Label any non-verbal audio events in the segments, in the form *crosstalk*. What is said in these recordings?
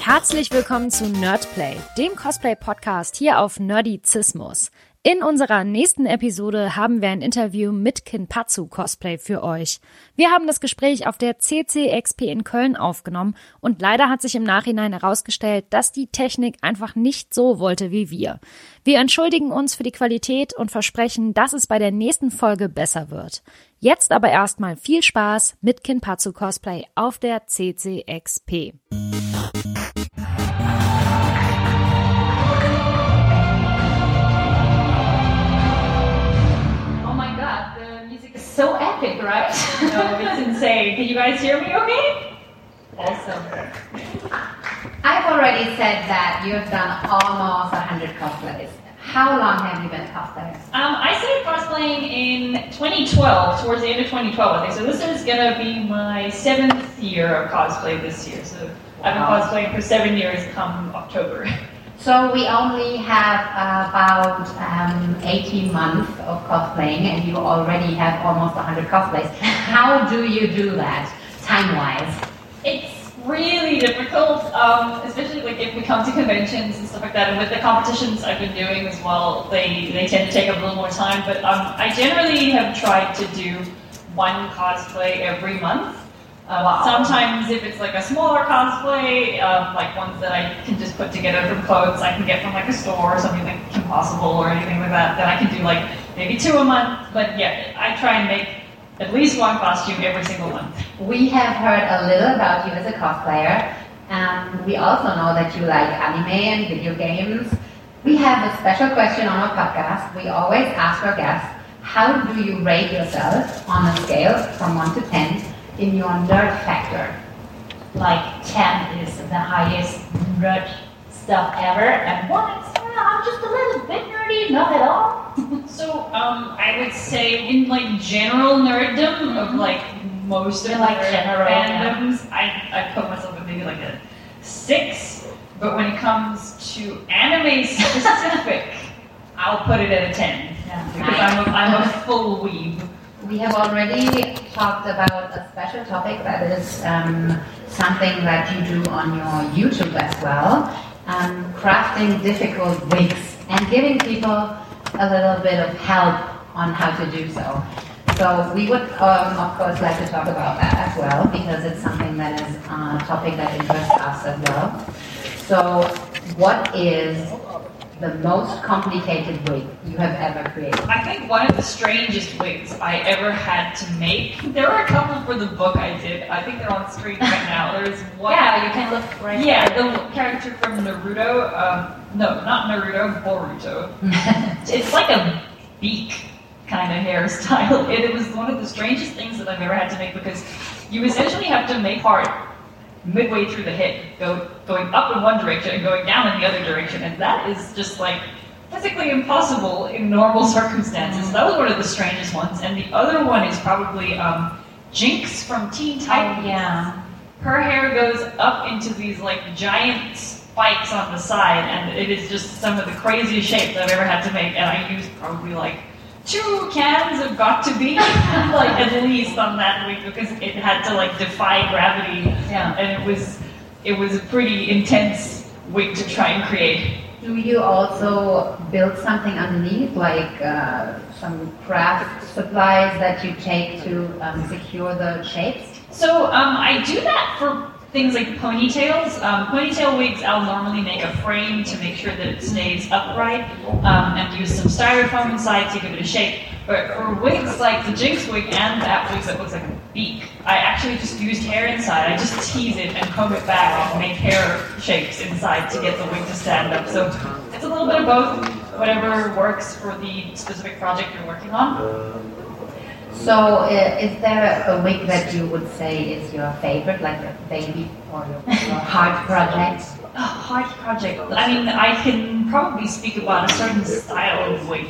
Herzlich willkommen zu Nerdplay, dem Cosplay-Podcast hier auf Nerdizismus. In unserer nächsten Episode haben wir ein Interview mit Kinpatsu Cosplay für euch. Wir haben das Gespräch auf der CCXP in Köln aufgenommen und leider hat sich im Nachhinein herausgestellt, dass die Technik einfach nicht so wollte wie wir. Wir entschuldigen uns für die Qualität und versprechen, dass es bei der nächsten Folge besser wird. Jetzt aber erstmal viel Spaß mit Kinpatsu Cosplay auf der CCXP. Oh my god, the music is so epic, right? *laughs* no, it's insane. Can you guys hear me okay? Awesome. I've already said that you've done almost 100 cosplays. How long have you been cosplaying? Um, I started cosplaying in 2012, towards the end of 2012, I think. So this is gonna be my seventh year of cosplay this year. So I've been cosplaying for seven years come October. *laughs* So we only have about um, 18 months of cosplaying and you already have almost 100 cosplays. *laughs* How do you do that, time-wise? It's really difficult, um, especially like if we come to conventions and stuff like that. And with the competitions I've been doing as well, they, they tend to take up a little more time. But um, I generally have tried to do one cosplay every month. Um, Wow. Sometimes if it's like a smaller cosplay, um, like ones that I can just put together from clothes I can get from like a store or something like Impossible or anything like that, then I can do like maybe two a month. But yeah, I try and make at least one costume every single month. We have heard a little about you as a cosplayer. Um, we also know that you like anime and video games. We have a special question on our podcast. We always ask our guests, how do you rate yourself on a scale from 1 to 10 in your nerd factor? like 10 is the highest nerd stuff ever, and 1 is, I'm just a little bit nerdy, not at all. So, um, I would say in like general nerddom of like most of Yeah, the like general, yeah. fandoms, I I put myself at maybe like a six. But when it comes to anime *laughs* specific, I'll put it at a ten Yeah. because I'm a, I'm a full weeb. We have already talked about a special topic that is um, something that you do on your YouTube as well, um, crafting difficult wigs and giving people a little bit of help on how to do so. So we would, um, of course, like to talk about that as well because it's something that is a topic that interests us as well. So, what is the most complicated wig you have ever created? I think one of the strangest wigs I ever had to make. There were a couple for the book I did. I think they're on screen right now. There's one. Yeah, you can look right Yeah, the character from Naruto. Um, no, not Naruto, Boruto. *laughs* it's like a beak kind of hairstyle. *laughs* And it was one of the strangest things that I've ever had to make because you essentially have to make part midway through the head, go going up in one direction and going down in the other direction, and that is just like physically impossible in normal *laughs* circumstances. That was one of the strangest ones, and the other one is probably um, Jinx from Teen Titans Oh, yeah. her hair goes up into these like giant spikes on the side, and it is just some of the craziest shapes I've ever had to make. And I used probably like two cans of Got2b, *laughs* like at least on that week because it had to like defy gravity, Yeah. and it was it was a pretty intense week to try and create. Do you also build something underneath, like uh, some craft supplies that you take to um, secure the shapes? So um, I do that for things like ponytails. Um, ponytail wigs, I'll normally make a frame to make sure that it stays upright um, and use some styrofoam inside to give it a shape. But for wigs like the Jinx wig and that wig that looks like a beak, I actually just used hair inside. I just tease it and comb it back and make hair shapes inside to get the wig to stand up. So it's a little bit of both, whatever works for the specific project you're working on. So, uh, is there a wig that you would say is your favorite, like a baby or your, your *laughs* heart project? A hard project. I mean, I can probably speak about a certain style of wig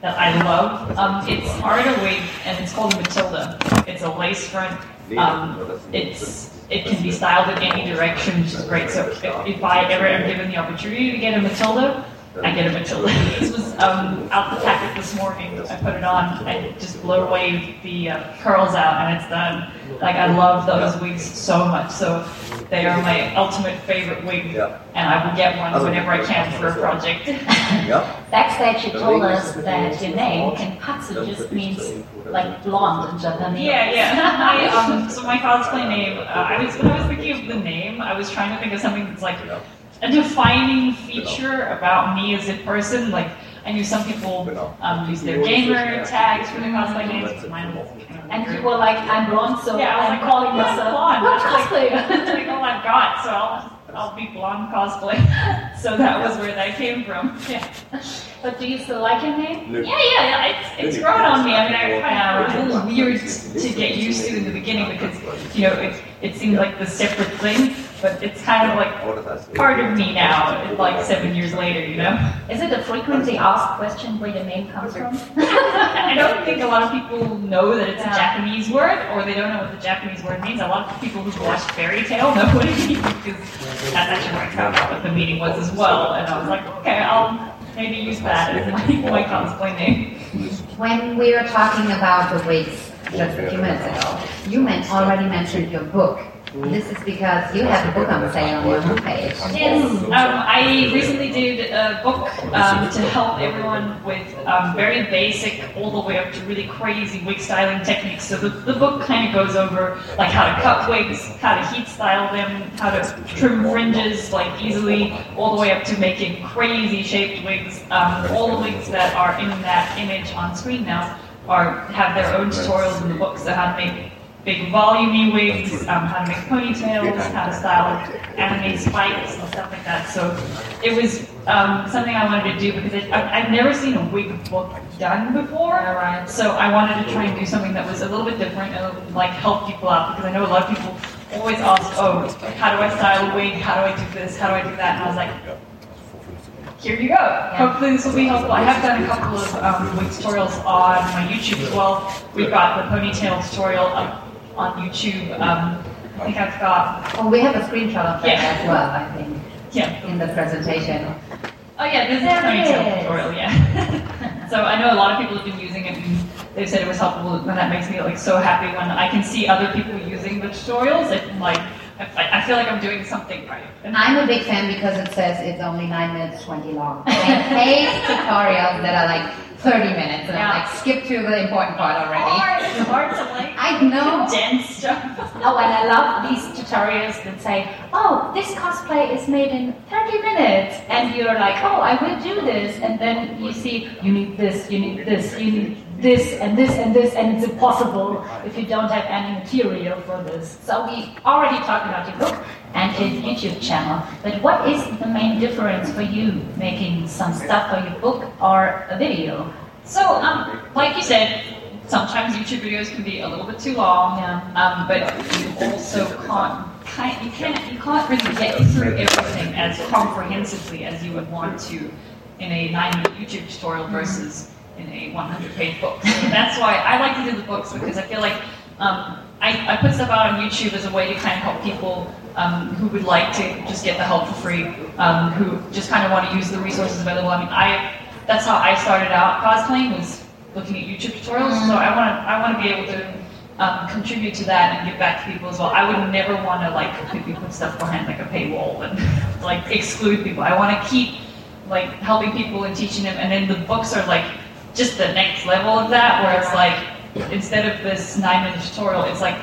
that I love. Um, it's Arda wig, and it's called Matilda. It's a lace front. Um, it's it can be styled in any direction, which is great. So if, if I ever am given the opportunity to get a Matilda, I get a Matilda. this was um, out the packet this morning. I put it on. I just blow away the uh, curls out, and it's done. Like I love those wigs so much. So they are my ultimate favorite wig, Yeah. and I will get one whenever I can for a project. *laughs* Yeah. Backstage, you told us that your name, Kinpatsu, just means like blonde in Japanese. Yeah, yeah. *laughs* My, um, so my cosplay name, uh, I was when I was thinking of the name, I was trying to think of something that's like a defining feature about me as a person. Like I knew some people um, use their gamer tags for their cosplay names, mine was And weird. you were like, I'm blonde, so yeah, I was I'm like, calling *laughs* *laughs* oh, myself blonde. blonde That's like, cosplayer. that's like all I've got, so I'll I'll be blonde cosplay. *laughs* So that was where that came from. Yeah. But do you still like your name? Yeah, yeah, yeah. It's, it's grown on me. I mean, I kind of it was weird to get used to in the beginning because you know it it seemed like the separate thing, but it's kind of like part of me now. Like seven years later, you know. Is it a frequently asked question where your name comes from? *laughs* I don't think a lot of people know that it's a Japanese word, or they don't know what the Japanese word means. A lot of people who watch Fairy Tail know what it means because that's actually where I found out what the meaning was as well. And I was like, okay, I'll maybe use that as my, my cosplay name. When we were talking about the wigs just a few minutes ago, you men- already mentioned your book. This is because you have a book on sale on your homepage. Yes, um, I recently did a book um, to help everyone with um, very basic, all the way up to really crazy wig styling techniques. So the, the book kind of goes over like how to cut wigs, how to heat style them, how to trim fringes like easily, all the way up to making crazy shaped wigs. Um, all the wigs that are in that image on screen now are have their own tutorials in the book. So how to make big volumey wigs, um, how to make ponytails, how to style anime spikes and stuff like that. So it was um, something I wanted to do because it, I, I've never seen a wig book done before. So I wanted to try and do something that was a little bit different and like help people out because I know a lot of people always ask, oh, how do I style a wig? How do I do this? How do I do that? And I was like, here you go. Hopefully this will be helpful. I have done a couple of um, wig tutorials on my YouTube as well. We've got the ponytail tutorial up on YouTube. Um, I think I've got, Oh, we have a screenshot of that Yeah. as well, I think, yeah. in the presentation. Oh yeah, this is a There ponytail tutorial, yeah. *laughs* so I know a lot of people have been using it and they've said it was helpful and that makes me like so happy when I can see other people using the tutorials. It like, I, I feel like I'm doing something right. And I'm a big fan because it says it's only 9 minutes 20 long. I hate *laughs* tutorials that are like 30 minutes and Yeah. I'm like, skip to the important part already. it's hard to like *laughs* I know. *laughs* condense stuff. Oh, and I love these tutorials that say, oh, this cosplay is made in 30 minutes. And you're like, oh, I will do this. And then you see, you need this, you need this, you need this, and this, and this, and it's impossible if you don't have any material for this. So we already talked about your book and his YouTube channel. But what is the main difference for you making some stuff for your book or a video? So, um, like you said, sometimes YouTube videos can be a little bit too long. Yeah. Um, but you also can't, can't you can't you can't really get through everything as comprehensively as you would want to in a nine-minute YouTube tutorial versus in a 100-page book. So that's why I like to do the books because I feel like um, I, I put stuff out on YouTube as a way to kind of help people um, who would like to just get the help for free, um, who just kind of want to use the resources available. I mean, I that's how I started out cosplaying was looking at YouTube tutorials. So I want to I want to be able to um, contribute to that and give back to people as well. I would never want to like completely put stuff behind like a paywall and *laughs* like exclude people. I want to keep like helping people and teaching them, and then the books are like just the next level of that, where it's like instead of this nine-minute tutorial, it's like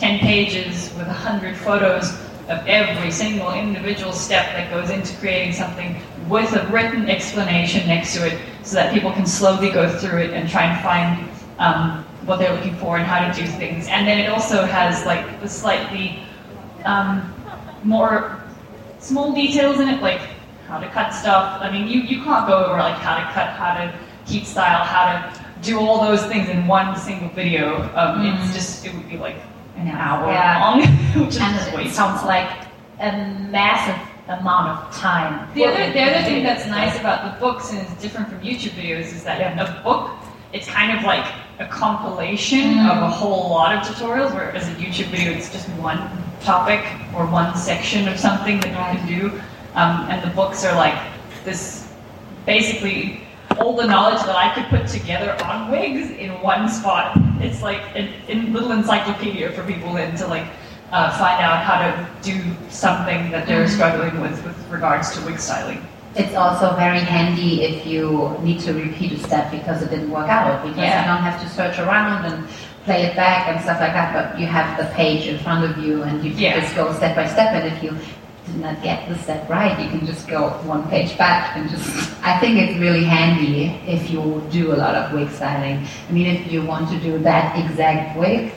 ten pages with a hundred photos of every single individual step that goes into creating something with a written explanation next to it so that people can slowly go through it and try and find um, what they're looking for and how to do things. And then it also has like the slightly um, more small details in it, like how to cut stuff. I mean, you, you can't go over like how to cut, how to heat style, how to do all those things in one single video. Um, It's just, it would be like an hour Yeah. long, *laughs* which is And way it sounds like a massive amount of time. The other, the other thing that's nice about the books and it's different from YouTube videos is that a book, it's kind of like a compilation of a whole lot of tutorials, whereas a YouTube video, it's just one topic or one section of something that you can do. Um, and the books are like this basically all the knowledge that I could put together on wigs in one spot. It's like a, little encyclopedia for people then to like uh, find out how to do something that they're struggling with with regards to wig styling. It's also very handy if you need to repeat a step because it didn't work out, because Yeah. you don't have to search around and play it back and stuff like that, but you have the page in front of you and you can Yeah. just go step by step, and if you did not get the step right, you can just go one page back and just, I think it's really handy if you do a lot of wig styling. I mean, if you want to do that exact wig,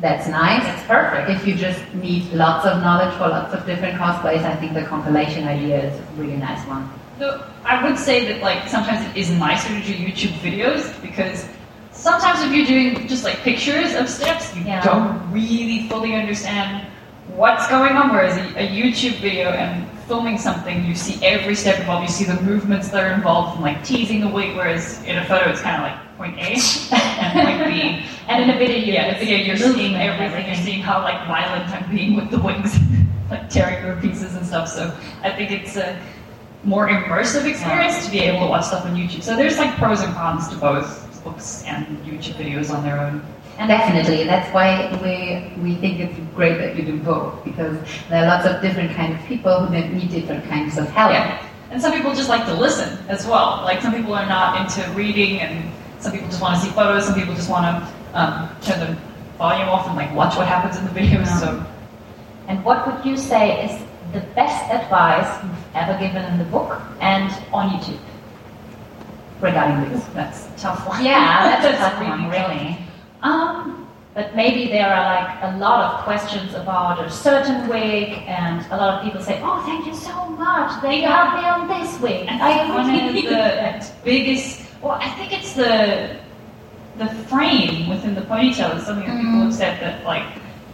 that's nice. It's perfect. If you just need lots of knowledge for lots of different cosplays, I think the compilation idea is a really nice one. So I would say that like sometimes it is nicer to do YouTube videos because sometimes if you're doing just like pictures of steps, you Yeah. don't really fully understand what's going on. Whereas a, a YouTube video and filming something, you see every step involved. You see the movements that are involved, from like teasing the wig. Whereas in a photo, it's kind of like point A *laughs* and point B. And in a video, Yeah, in the video you're seeing and everything. You're seeing how like violent I'm being with the wings, *laughs* like tearing through pieces and stuff. So I think it's a more immersive experience to be able to watch stuff on YouTube. So there's like pros and cons to both books and YouTube videos on their own. And definitely, that's why we we think it's great that you do both because there are lots of different kind of people who need different kinds of help. Yeah. And some people just like to listen as well. Like some people are not into reading, and some people just want to see photos. Some people just want to um, turn the volume off and like watch what happens in the videos. So And what would you say is the best advice you've ever given in the book and on YouTube regarding this? that's a tough one. Yeah, that's a tough *laughs* one, really. Um, but maybe there are like a lot of questions about a certain wig, and a lot of people say, "Oh, thank you so much. They helped me on this wig." I I think one of the biggest, well, I think it's the the frame within the ponytail is something that people have said that like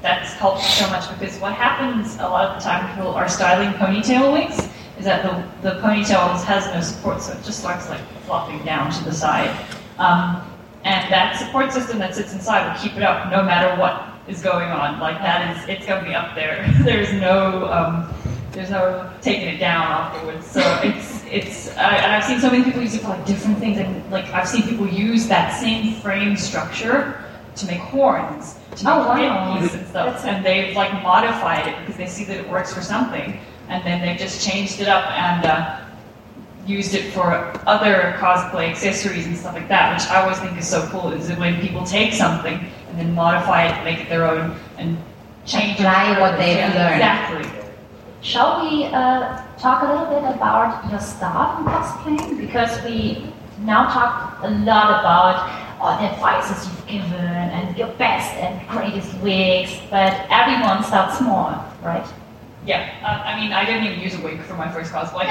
that's helped so much because what happens a lot of the time people are styling ponytail wigs is that the the ponytail has no support, so it just starts like flopping down to the side. Um, and that support system that sits inside will keep it up no matter what is going on. Like that is, it's going to be up there. *laughs* There's no, um, there's no taking it down afterwards. So it's, it's, I, and I've seen so many people use it for like different things. And like I've seen people use that same frame structure to make horns, to make Oh, wow. and stuff. That's- and they've like modified it because they see that it works for something. And then they've just changed it up and uh, used it for other cosplay accessories and stuff like that, which I always think is so cool. Is that when people take something and then modify it, make it their own, and change it Apply for what they've Yeah, learned. Exactly. Shall we uh, talk a little bit about your start in cosplaying? Because we now talk a lot about all the advices you've given and your best and greatest wigs, but everyone starts small, right? Yeah. Uh, I mean, I didn't even use a wig for my first cosplay. *laughs*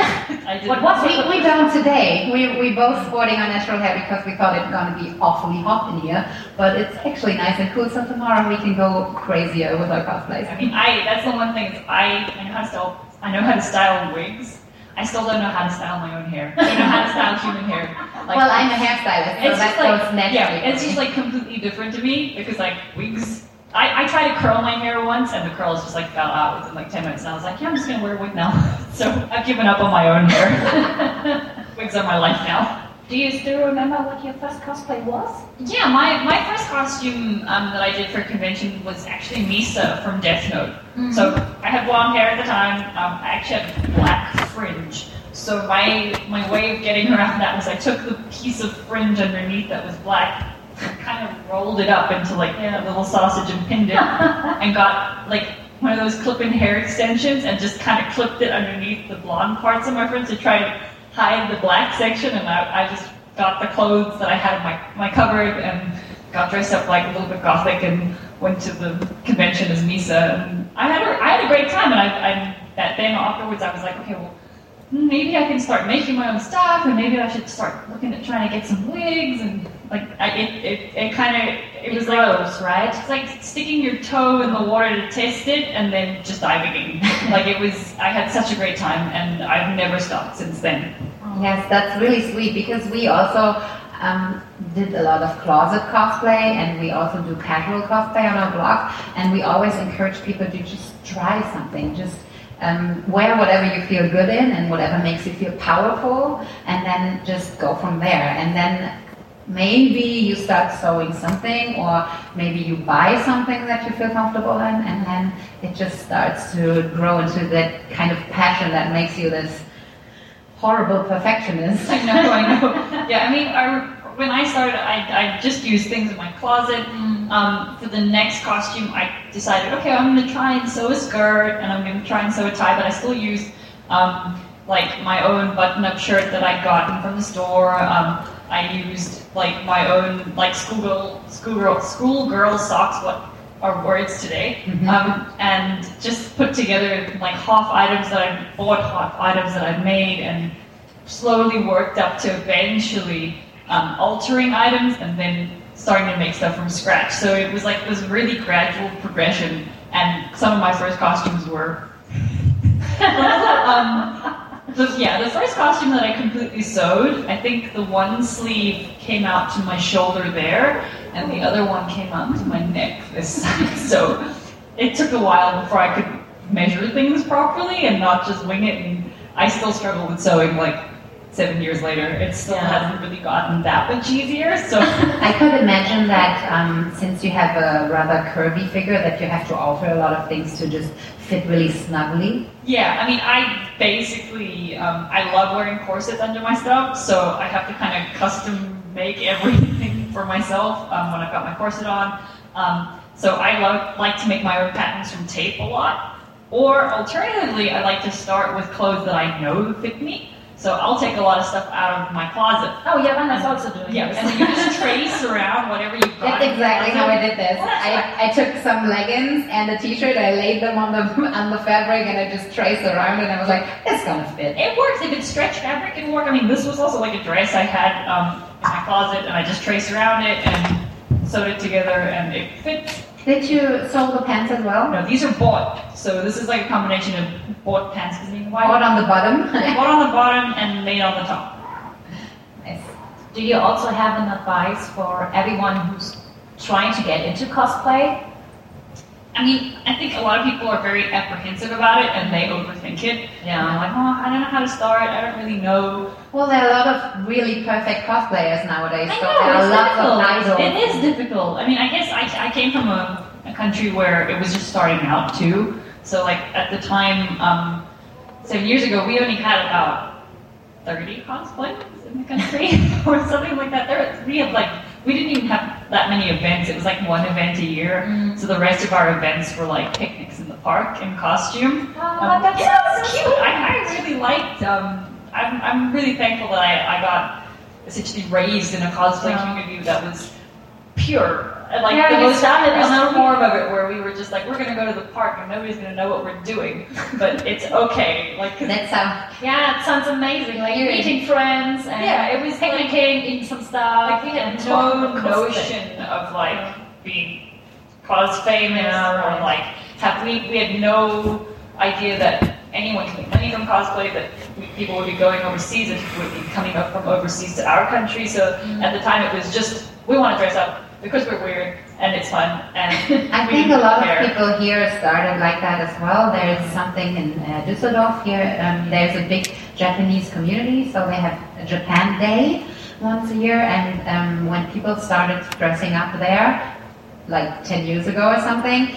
I didn't. What We, we don't today. We, we both sporting our natural hair because we thought it was going to be awfully hot in here. But it's actually nice and cool. So tomorrow we can go crazier with our cosplays. I mean, I that's the one thing is I, I know how to style. I know how to style wigs. I still don't know how to style my own hair. I don't know how to style human hair. *laughs* Like, well, I'm a hairstylist, so it's that just like naturally. yeah, it's just like completely different to me because like wigs. I, I tried to curl my hair once and the curls just like fell out within like ten minutes. And I was like, yeah, I'm just gonna wear a wig now. *laughs* so I've given up on my own hair. *laughs* Wigs are my life now. Do you still remember what your first cosplay was? Yeah, my, my first costume um, that I did for a convention was actually Misa from Death Note. So I had blonde hair at the time. Um, I actually had black fringe. So my my way of getting around that was I took the piece of fringe underneath that was black kind of rolled it up into like a little sausage and pinned it *laughs* and got like one of those clip-in hair extensions and just kind of clipped it underneath the blonde parts of my fringe to try to hide the black section. And I, I just got the clothes that I had in my, my cupboard and got dressed up like a little bit gothic and went to the convention as Misa. And I had a, I had a great time. And I, I that then afterwards I was like okay well maybe I can start making my own stuff and maybe I should start looking at trying to get some wigs and like I, it, it, it kind of it was like grows, right? it's like sticking your toe in the water to test it and then just diving in. *laughs* like it was, I had such a great time and I've never stopped since then. Yes, that's really sweet because we also um, did a lot of closet cosplay and we also do casual cosplay on our blog. And we always encourage people to just try something. Just Um, wear whatever you feel good in and whatever makes you feel powerful, and then just go from there. And then maybe you start sewing something, or maybe you buy something that you feel comfortable in, and then it just starts to grow into that kind of passion that makes you this horrible perfectionist. *laughs* I know, I know. Yeah, I mean, I, when I started, I, I just used things in my closet. Um, for the next costume, I decided, okay, I'm going to try and sew a skirt, and I'm going to try and sew a tie, but I still use um, like my own button-up shirt that I'd gotten from the store. Um, I used like my own like schoolgirl, schoolgirl, schoolgirl socks. What are words today? Um, and just put together like half items that I bought, half items that I've made, and slowly worked up to eventually um, altering items and then starting to make stuff from scratch. So it was like this really gradual progression, and some of my first costumes were. *laughs* *laughs* um, the, yeah, the first costume that I completely sewed, I think the one sleeve came out to my shoulder there, and the other one came out to my neck this side. *laughs* So it took a while before I could measure things properly and not just wing it. And I still struggle with sewing like seven years later. It still Yeah. hasn't really gotten that much easier. So *laughs* I could imagine that um, since you have a rather curvy figure, that you have to alter a lot of things to just fit really snugly. yeah, I mean, I basically um, I love wearing corsets under my stuff, so I have to kind of custom make *laughs* everything for myself um, when I've got my corset on. Um, so I love, like to make my own patterns from tape a lot. Or alternatively, I like to start with clothes that I know fit me. So I'll take a lot of stuff out of my closet. Oh, yeah, Vanna's also doing Yeah, then you just trace around whatever got. That's exactly how I did this. I, I took some leggings and a t-shirt, I laid them on the *laughs* on the fabric, and I just traced around, and I was like, it's gonna fit. It works. If it's stretch fabric, it work. I mean, this was also like a dress I had um, in my closet, and I just traced around it and sewed it together, and it fits. Did you sew the pants as well? No, these are bought, so this is like a combination of bought pants because you can buy Bought on the bottom. *laughs* bought on the bottom and made on the top. nice. Do you also have an advice for everyone who's trying to get into cosplay? I mean, I think a lot of people are very apprehensive about it and they overthink it. And Yeah. like, oh, I don't know how to start. I don't really know. Well, there are a lot of really perfect cosplayers nowadays, I know, there are it's of difficult. It is difficult. I mean, I guess I, I came from a, a country where it was just starting out too. So, like at the time, um, seven years ago, we only had about thirty cosplayers in the country, *laughs* or something like that. There, we had like we didn't even have that many events. It was like one event a year. So the rest of our events were like picnics in the park in costume. Oh, Um, that's yeah, so cute. I, I really liked. Um, I'm, I'm really thankful that I, I got essentially raised in a cosplay Yeah. community that was pure. And, Like Yeah, the you most started purest form of it, where we were just like, we're gonna go to the park and nobody's gonna know what we're doing, *laughs* but it's okay. Like 'cause That's how. Yeah, it sounds amazing. Like Yeah. meeting friends and Yeah, it was picnicking, eating some stuff. like we had no talking about cosplay. notion of like being cause famous Yeah, or like have we we had no idea that anyone could make money from cosplay that people would be going overseas and people would be coming up from overseas to our country so Mm. at the time it was just we want to dress up because we're weird and it's fun and *laughs* I think a lot care. of people here started like that as well. There's something in uh, Düsseldorf here. Um, there's a big Japanese community, so they have a Japan Day once a year. And um, when people started dressing up there, like 10 years ago or something,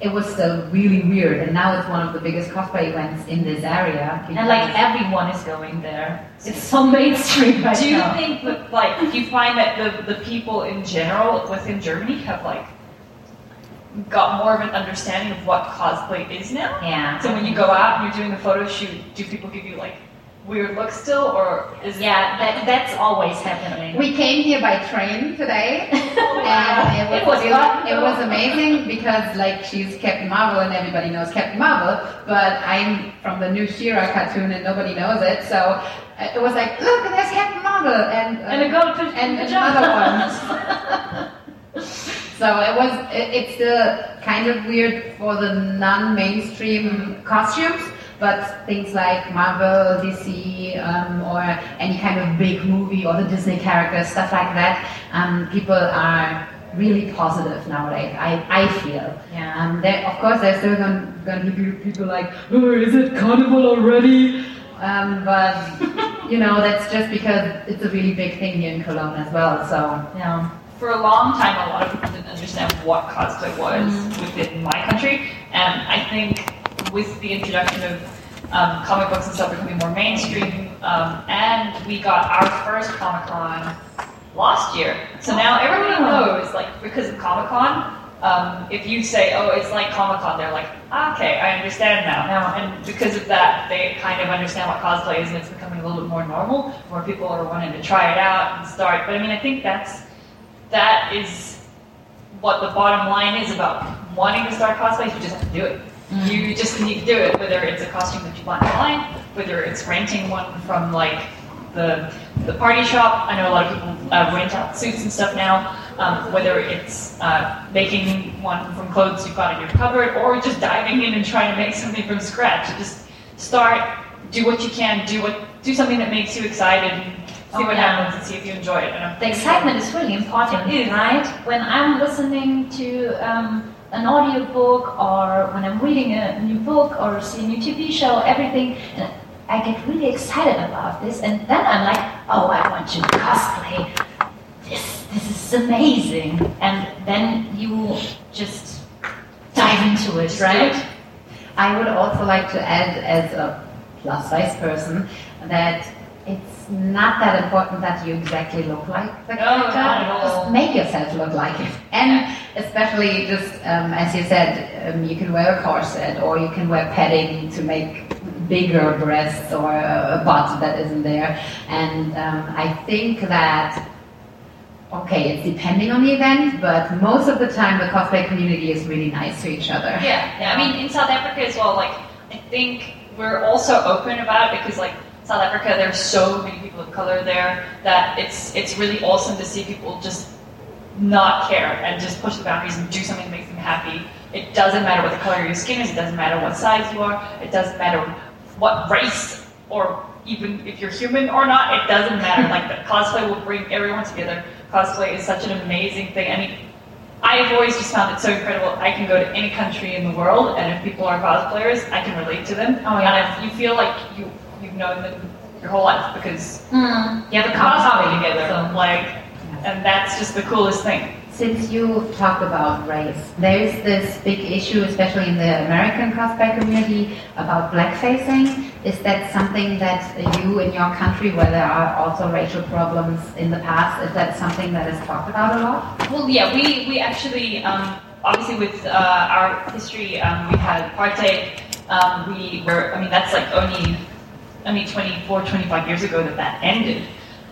it was still really weird. And now it's one of the biggest cosplay events in this area. And like everyone is going there. It's so mainstream right *laughs* do you now. think that like do you find that the, the people in general within Germany have like got more of an understanding of what cosplay is now? yeah. So when you go out and you're doing a photo shoot, do people give you like weird look still, or is Yeah, that, that's always happening. We came here by train today, *laughs* and it It was, was it, fun, it was amazing because like she's Captain Marvel and everybody knows Captain Marvel, but I'm from the new She-Ra cartoon and nobody knows it. So uh, it was like, look, there's Captain Marvel and uh, And a girl in and pajamas. another one. *laughs* so it was it, it's still kind of weird for the non-mainstream costumes. But things like Marvel, DC, um, or any kind of big movie or the Disney characters, stuff like that, um, people are really positive nowadays. I, I feel. Yeah. Um, there, of course, there's still going, going to be people like, oh, is it carnival already? Um, but *laughs* you know, that's just because it's a really big thing here in Cologne as well. So Yeah. for a long time, a lot of people didn't understand what cosplay was within my country, and I think with the introduction of um, comic books and stuff becoming more mainstream, um, and we got our first Comic Con last year, so now everyone knows, like because of Comic Con. Um, if you say, "Oh, it's like Comic Con," they're like, ah, "Okay, I understand now." Yeah. And because of that, they kind of understand what cosplay is, and it's becoming a little bit more normal. More people are wanting to try it out and start. But I mean, I think that's that is what the bottom line is about wanting to start cosplay. You just have to do it. You just need to do it, whether it's a costume that you buy online, whether it's renting one from like the the party shop. I know a lot of people uh, rent out suits and stuff now. Um, whether it's uh, making one from clothes you've got in your cupboard, or just diving in and trying to make something from scratch. Just start, do what you can, do what do something that makes you excited, and see Oh, what yeah. happens, and see if you enjoy it. And The excitement is really important, is. right? When I'm listening to um, an audiobook or when I'm reading a new book or see a new TV show, everything, and I get really excited about this, and then I'm like, oh, I want to cosplay. This, this is amazing, and then you just dive into it, right? I would also like to add, as a plus size person, that it's not that important that you exactly look like the character. at all. Just make yourself look like it. And especially just, um, as you said, um, you can wear a corset or you can wear padding to make bigger breasts or a, a butt that isn't there. And um, I think that Okay, it's depending on the event, but most of the time the cosplay community is really nice to each other. Yeah, yeah. I mean, in South Africa as well. Like, I think we're also open about it because, like, South Africa, there's so many people of color there that it's it's really awesome to see people just not care and just push the boundaries and do something that makes them happy. It doesn't matter what the color of your skin is. It doesn't matter what size you are. It doesn't matter what race or even if you're human or not. It doesn't matter. *laughs* like, the cosplay will bring everyone together. Cosplay is such an amazing thing. I mean, I've always just found it so incredible. I can go to any country in the world, and if people are cosplayers, I can relate to them. Oh, yeah. And if you feel like you you've known them your whole life because Mm, you have a cosplay cosplay together, so- like, and that's just the coolest thing. Since you talked about race, there is this big issue, especially in the American cosplay community, about blackfacing. Is that something that you in your country, where there are also racial problems in the past, is that something that is talked about a lot? Well, yeah, we, we actually, um, obviously with uh, our history, um, we had apartheid. Um, we were, I mean, that's like only, only 24, 25 years ago that that ended.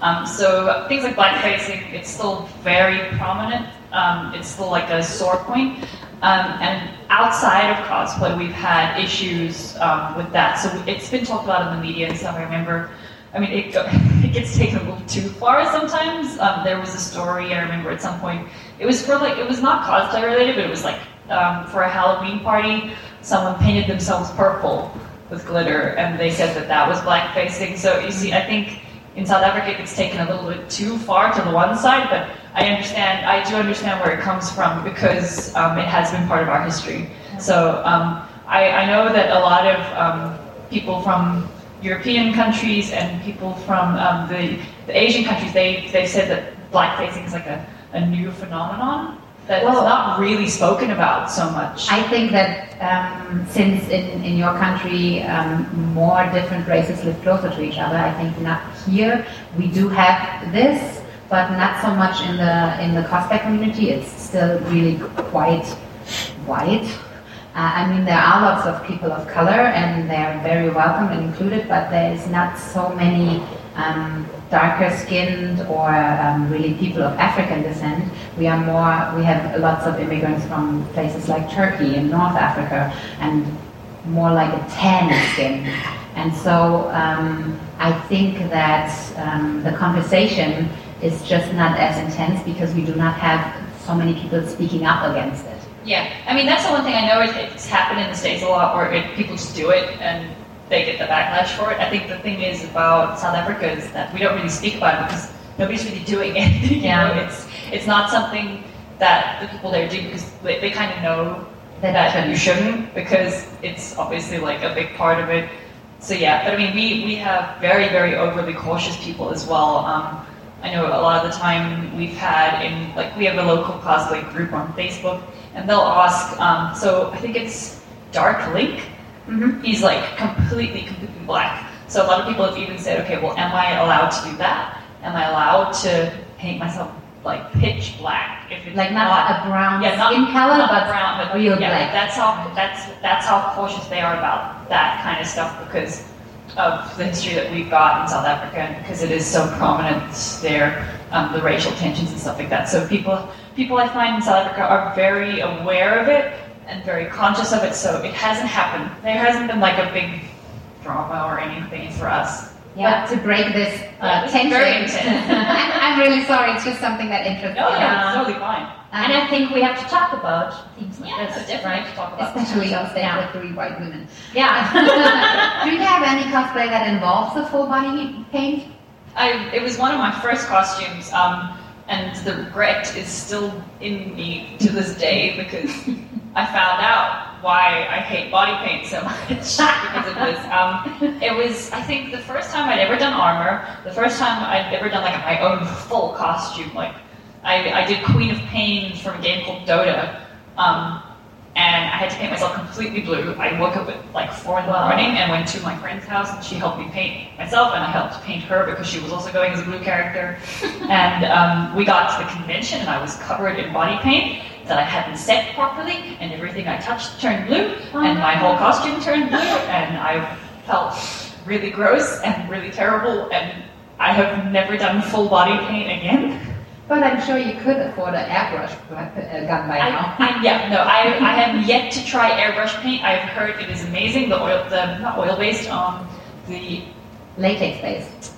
Um, so things like blackfacing, it's still very prominent. Um, it's still like a sore point. Um, and outside of cosplay, we've had issues um, with that. So it's been talked about in the media and stuff. I remember I mean, it, *laughs* it gets taken a little too far sometimes. Um, there was a story I remember at some point. It was for like it was not cosplay related, but it was like um, for a Halloween party. Someone painted themselves purple with glitter, and they said that that was blackfacing. So you see, I think in South Africa it's taken a little bit too far to the one side, but I understand. I do understand where it comes from because um, it has been part of our history. So um, I, I know that a lot of um, people from European countries and people from um, the, the Asian countries, they, they said that blackfacing is like a, a new phenomenon that's Well- not really spoken about so much. I think that um, since in, in your country um, more different races live closer to each other, I think not here we do have this, but not so much in the in the cosplay community. It's still really quite white. Uh, I mean, there are lots of people of color, and they're very welcome and included, but there is not so many um, darker skinned or um, really people of African descent. We are more, we have lots of immigrants from places like Turkey and North Africa, and more like a tan skin. And so um, I think that um, the conversation is just not as intense because we do not have so many people speaking up against it. Yeah, I mean that's the one thing I know. It, it's happened in the states a lot, where it, people just do it and they get the backlash for it. I think the thing is about South Africa is that we don't really speak about it because nobody's really doing *laughs* it. you Yeah. know, it's it's not something that the people there do because they, they kind of know That that, you shouldn't because it's obviously like a big part of it. So yeah, but I mean, we, we have very, very overly cautious people as well. Um, I know a lot of the time we've had in, like, we have a local cosplay group on Facebook, and they'll ask, um, so I think it's Dark Link. Mhm. He's like completely, completely black. So a lot of people have even said, okay, well, am I allowed to do that? Am I allowed to paint myself like pitch black? If it's Like not a brown yeah, not, skin color, not but brown, but real yeah, black. That's how that's that's how cautious they are about that kind of stuff because of the history that we've got in South Africa and because it is so prominent there, um, the racial tensions and stuff like that. So people people I find in South Africa are very aware of it and very conscious of it. So it hasn't happened. There hasn't been like a big drama or anything for us. But to break this uh, Yeah, tension, very *laughs* intense. I'm, I'm really sorry. It's just something that interests me. no, Yeah. it's totally fine. Um, And I think we have to talk about things like Yeah, this, right? talk about especially on stage Yeah. with three white women. Yeah. *laughs* Do you have any cosplay that involves a full body paint? I, it was one of my first costumes, um, and the regret is still in me to this day because *laughs* I found out why I hate body paint so *laughs* much because of this. Um, it was, I think, the first time I'd ever done armor, the first time I'd ever done like my own full costume. Like, I, I did Queen of Pain from a game called Dota. Um, and I had to paint myself completely blue. I woke up at like four in the Wow. morning and went to my friend's house, and she helped me paint myself, and I helped paint her because she was also going as a blue character. *laughs* and um, we got to the convention, and I was covered in body paint that I hadn't set properly, and everything I touched turned blue, and my whole costume turned blue, and I felt really gross and really terrible, and I have never done full body paint again. But I'm sure you could afford an airbrush gun by now. *laughs* I, I, yeah, no, I, I have yet to try airbrush paint. I've heard it is amazing. The oil, the not oil based, um, the Latex based.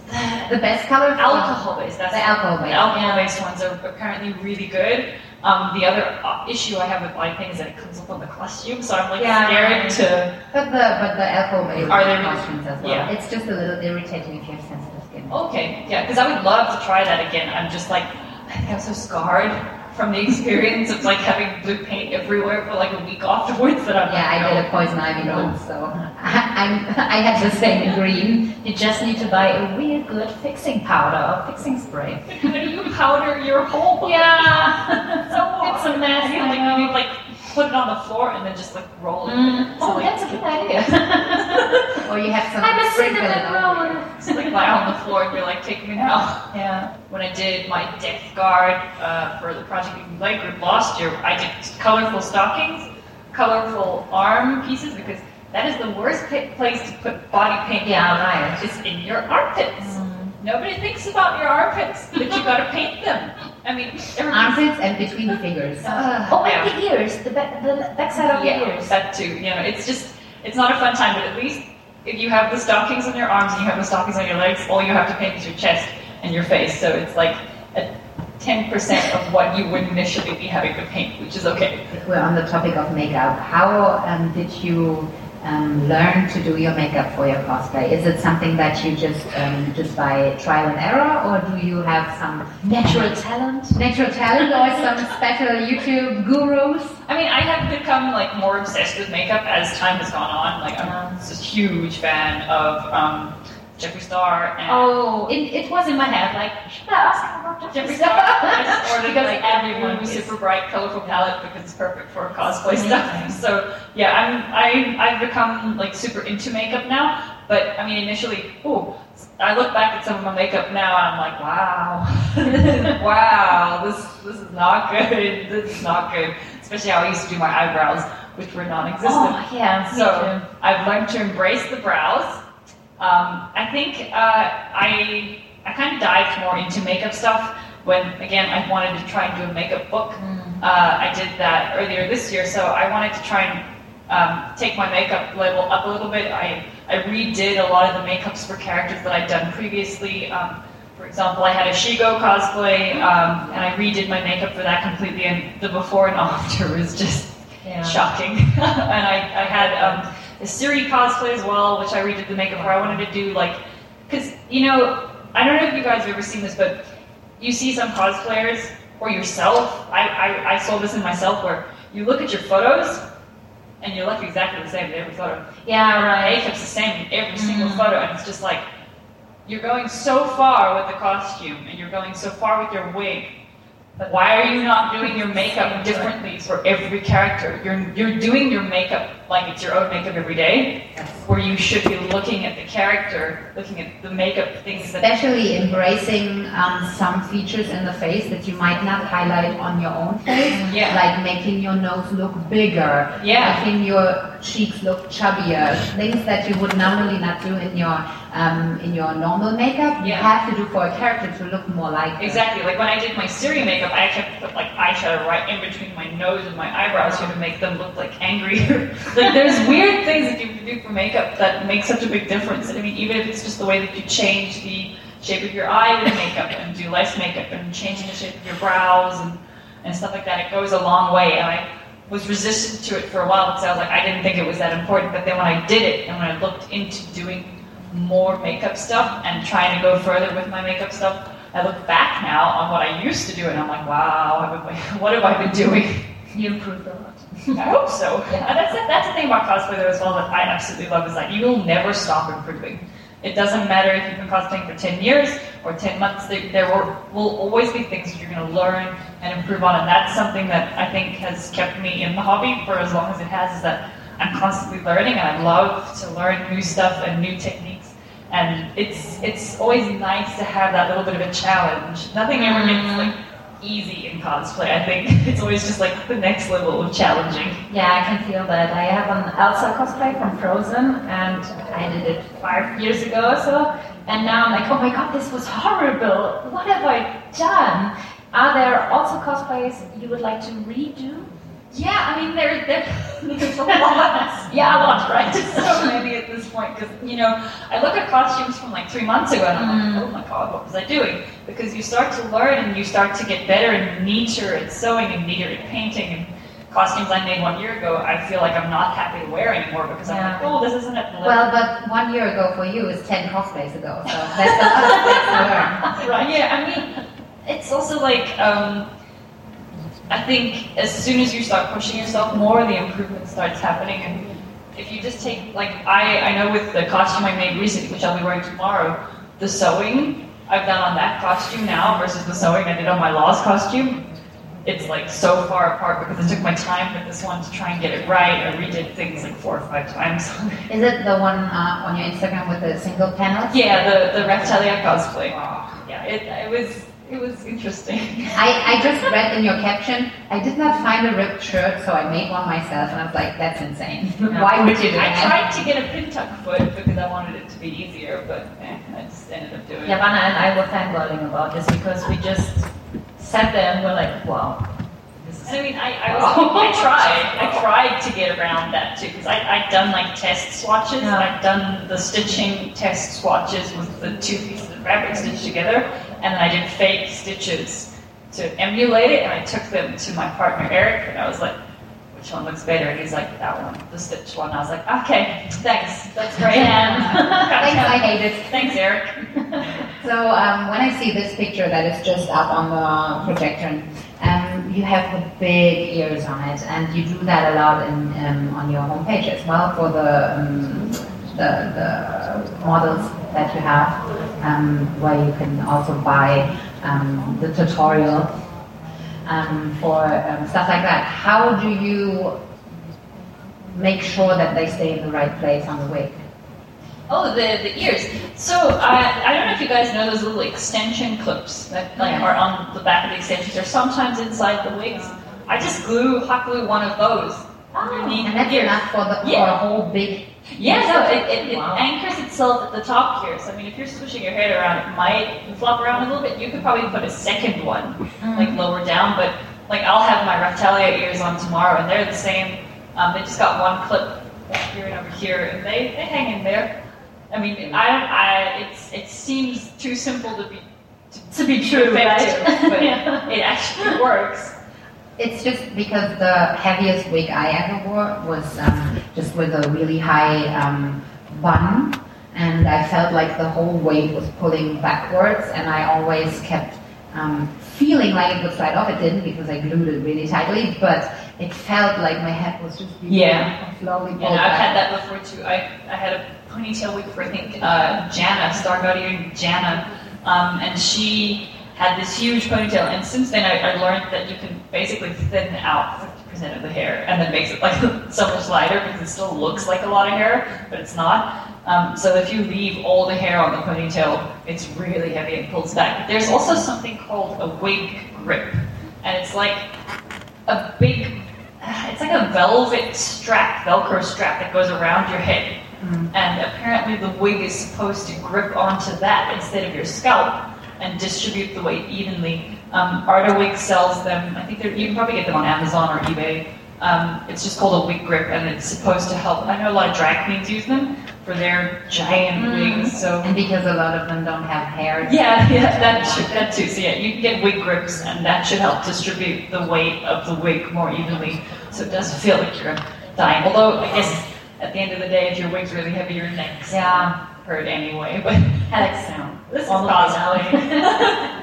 The best color? alcohol based. That's The alcohol based. The alcohol based ones are apparently really good. Um, the other uh, issue I have with body paint is that it comes up on the costume, so I'm like Yeah, scared right. to. But the but the alcohol based Are they- costumes as well. yeah. It's just a little irritating if you have sensitive skin. Okay, yeah, because I would love to try that again. I'm just like, I think I'm so scarred from the experience of like having blue paint everywhere for like a week afterwards that I'm Yeah, like, I no. did a oh, poison ivy No. once, so I, *laughs* I'm I had the same green. You just need to buy a real good fixing powder or fixing spray. How *laughs* do you powder your whole body? Yeah. *laughs* so. It's a mess, I like, you like put it on the floor and then just like roll it. Mm. So, *laughs* Oh, like, that's a good idea. *laughs* Or you have some I'm a cinnamon over. roll. Just like lie on the floor and be like, take me now. Yeah. When I did my Death Guard uh, for the Project Eden Light group last year, I did colorful stockings, colorful arm pieces because that is the worst pa- place to put body paint. Yeah, right. It's in your armpits. Nobody thinks about your armpits, but you gotta paint them. I mean, everybody Armpits and between the fingers. Oh, and the ears, the back, the backside of the yeah, ears. that too. You know, it's just it's not a fun time, but at least if you have the stockings on your arms and you have the stockings on your legs, all you have to paint is your chest and your face. So it's like a ten percent of what you would initially be having to paint, which is okay. We're on the topic of makeup, how um, did you um, learn to do your makeup for your cosplay? Is it something that you just um, just by trial and error, or do you have some Natural talent. natural talent or some special YouTube gurus? I mean, I have become like more obsessed with makeup as time has gone on. Like I'm just a huge fan of um, Jeffree Star and Oh, it, it was in my head. Like, should I ask him about Jeffree Star. I Star? just *laughs* ordered Because like everyone every is- super bright, colorful palette because it's perfect for cosplay stuff. *laughs* So yeah, I'm I I've become like super into makeup now. But I mean, initially, oh I look back at some of my makeup now and I'm like, wow, *laughs* wow, this this is not good. This is not good. Especially how I used to do my eyebrows, which were non-existent. Oh, yeah. So. I've learned to embrace the brows. Um, I think uh, I I kind of dived more into makeup stuff when again I wanted to try and do a makeup book. Mm. Uh, I did that earlier this year, so I wanted to try and um, take my makeup level up a little bit. I I redid a lot of the makeups for characters that I'd done previously. Um, for example, I had a Shego cosplay, um, and I redid my makeup for that completely, and the before and *laughs* after was just Yeah. shocking. *laughs* and I, I had um, a Ciri cosplay as well, which I redid the makeup for. I wanted to do like, because you know, I don't know if you guys have ever seen this, but you see some cosplayers or yourself. I, I, I saw this in myself where you look at your photos and you look exactly the same in every photo. Yeah, right. Makeup's the same in every single mm-hmm. photo, and it's just like you're going so far with the costume and you're going so far with your wig. But why are you not doing your makeup differently for every character? You're you're doing your makeup like it's your own makeup every day, where you should be looking at the character, looking at the makeup things that Especially embracing um, some features in the face that you might not highlight on your own face, Yeah. like making your nose look bigger, Yeah. making your cheeks look chubbier, things that you would normally not do in your um, in your normal makeup. You have to do for a character to look more like. Exactly. Like when I did my Ciri makeup, I actually put like eyeshadow right in between my nose and my eyebrows here to make them look like angrier. *laughs* like there's weird things that you can do for makeup that make such a big difference. I mean, even if it's just the way that you change the shape of your eye with makeup and do less makeup and changing the shape of your brows and, and stuff like that, it goes a long way. And I was resistant to it for a while because I was like, I didn't think it was that important. But then when I did it and when I looked into doing more makeup stuff and trying to go further with my makeup stuff, I look back now on what I used to do and I'm like, wow, what have I *laughs* been doing? You improved a lot. I hope so. *laughs* And that's the, that's the thing about cosplay though as well that I absolutely love is that you will never stop improving. It doesn't matter if you've been cosplaying for 10 years or 10 months, there, will always be things that you're going to learn and improve on. And that's something that I think has kept me in the hobby for as long as it has is that I'm constantly learning and I love to learn new stuff and new techniques. And it's it's always nice to have that little bit of a challenge. Nothing ever gets mm-hmm. like easy in cosplay. I think *laughs* it's always just like the next level of challenging. Yeah, I can feel that. I have an Elsa cosplay from Frozen, and I did it five years ago or so. And now I'm like, oh my god, this was horrible. What have I done? Are there also cosplays you would like to redo? Yeah, I mean there, there there's a lot. yeah, a lot, right? *laughs* so maybe at this point, because you know, I look at costumes from like three months ago, and I'm like, oh my god, what was I doing? Because you start to learn and you start to get better and neater at sewing and neater at painting and. Costumes I made one year ago, I feel like I'm not happy to wear anymore because I'm like, oh, this isn't it. Well, but one year ago for you is 10 cosplays ago, so that's a lot to learn. *laughs* right. Yeah, I mean, it's also like um, I think as soon as you start pushing yourself more, the improvement starts happening. And if you just take like I I know with the costume I made recently, which I'll be wearing tomorrow, the sewing I've done on that costume now versus the sewing I did on my Laws costume. It's like so far apart because it took my time with this one to try and get it right. I redid things like four or five times. Is it the one uh, on your Instagram with the single panel? yeah, the the Raphtalia cosplay. Yeah, it, it was it was interesting. *laughs* I, I just read in your caption, I did not find a ripped shirt, so I made one myself, and I was like, that's insane. *laughs* Why would you do I that? tried to get a pin tuck foot because I wanted it to be easier, but eh, I just ended up doing Yeah, it. Vanna and I were fangirling about this because we just sat there and were like, wow. I mean, I, I, was, I tried. I tried to get around that too because I'd done like test swatches. Yeah. I'd done the stitching test swatches with the two pieces of fabric stitched together, and then I did fake stitches to emulate it, and I took them to my partner Eric, and I was like, which one looks better? And he's like, that one, the stitch one. I was like, okay, thanks, that's great. *laughs* Thanks, I hate it. Thanks, Eric. *laughs* So um, when I see this picture that is just up on the projector, um, you have the big ears on it, and you do that a lot in, um, on your homepage as well for the, um, the, the models that you have, um, where you can also buy um, the tutorial um, for stuff like that. How do you make sure that they stay in the right place on the wig? Oh, the, the ears. So I I don't know if you guys know those little extension clips that like are on the back of the extensions. They're sometimes inside the wigs. I just glue hot glue one of those underneath And that's ears. enough for the for Yeah. a whole big. Yeah, no, it, it, it Wow. anchors itself at the top here. So I mean, if you're swishing your head around, it might flop around a little bit. You could probably put a second one like lower down, but like I'll have my Raphtalia ears on tomorrow, and they're the same. Um, they just got one clip here and over here, and they, they hang in there. I mean, I don't. I it's it seems too simple to be to, to be true, effective, right? but Yeah. *laughs* it actually works. It's just because the heaviest wig I ever wore was um, just with a really high um, bun, and I felt like the whole weight was pulling backwards, and I always kept um, feeling like it would slide off. It didn't because I glued it really tightly, but it felt like my head was just being Yeah. slowly And pulled I've back. had that before too. I, I had a ponytail wig for I think uh, Janna, Star Guardian Janna, um, and she had this huge ponytail. And since then, I, I learned that you can basically thin out 50% of the hair, and then makes it like *laughs* so much lighter because it still looks like a lot of hair, but it's not. Um, so if you leave all the hair on the ponytail, it's really heavy and pulls back. There's also something called a wig grip, and it's like a big, *sighs* it's like a velvet strap, Velcro strap that goes around your head. And apparently the wig is supposed to grip onto that instead of your scalp and distribute the weight evenly. Um, Arda Wig sells them. I think they're, you can probably get them on Amazon or eBay. Um, it's just called a wig grip, and it's supposed to help. I know a lot of drag queens use them for their giant wigs. So and because a lot of them don't have hair. yeah, yeah, that should, that too. So yeah, you can get wig grips, and that should help distribute the weight of the wig more evenly, so it doesn't feel like you're dying. Although I guess at the end of the day, if your wig's really heavy, your neck's Yeah. hurt anyway. But *laughs* Alex sound. this is On cosplay. *laughs*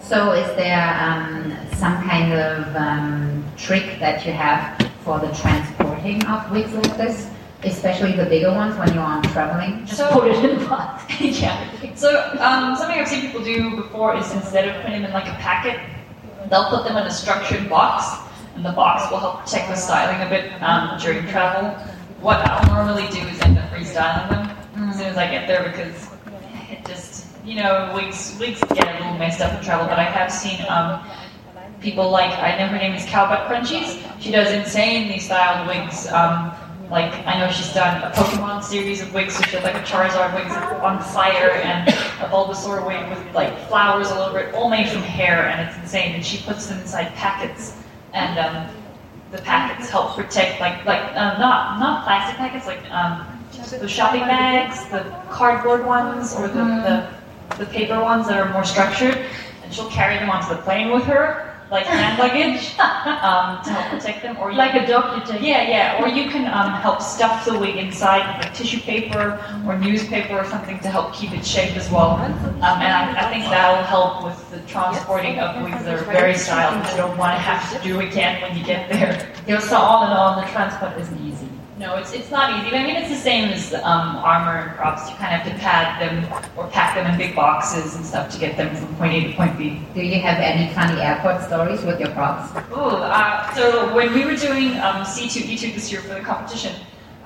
So is there um, some kind of um, trick that you have for the transporting of wigs like this? Especially the bigger ones when you're on traveling? so Put it in the box. *laughs* yeah. So um, something I've seen people do before is instead of putting them in like a packet, they'll put them in a structured box, and the box will help protect the styling a bit um, during travel. What I'll normally do is end up freestyling them as soon as I get there because it just, you know, wigs wigs get a little messed up in travel. But I have seen um, people like I know her name is Cowbutt Crunchies. She does insanely styled wigs. Um, like I know she's done a Pokemon series of wigs, so she has like a Charizard wig on fire and a Bulbasaur wig with like flowers all over it, all made from hair, and it's insane. And she puts them inside packets, and um, the packets help protect like like um, not not plastic packets, like um, the shopping bags, the cardboard ones, or the, the the paper ones that are more structured, and she'll carry them onto the plane with her, like hand luggage, *laughs* um, to help protect them. Or you Like a doctor you take. yeah, yeah. Or you can um, help stuff the wig inside with like tissue paper or newspaper or something to help keep its shape as well. Um, and I, I think that'll help with the transporting of wigs that are very styled, which you don't want to have to do again when you get there. You're so all in all, the transport isn't easy. No, it's it's not easy. I mean, it's the same as um, armor and props. You kind of have to pad them or pack them in big boxes and stuff to get them from point A to point B. Do you have any funny airport stories with your props? Oh, uh, so when we were doing um, C2E2 this year for the competition,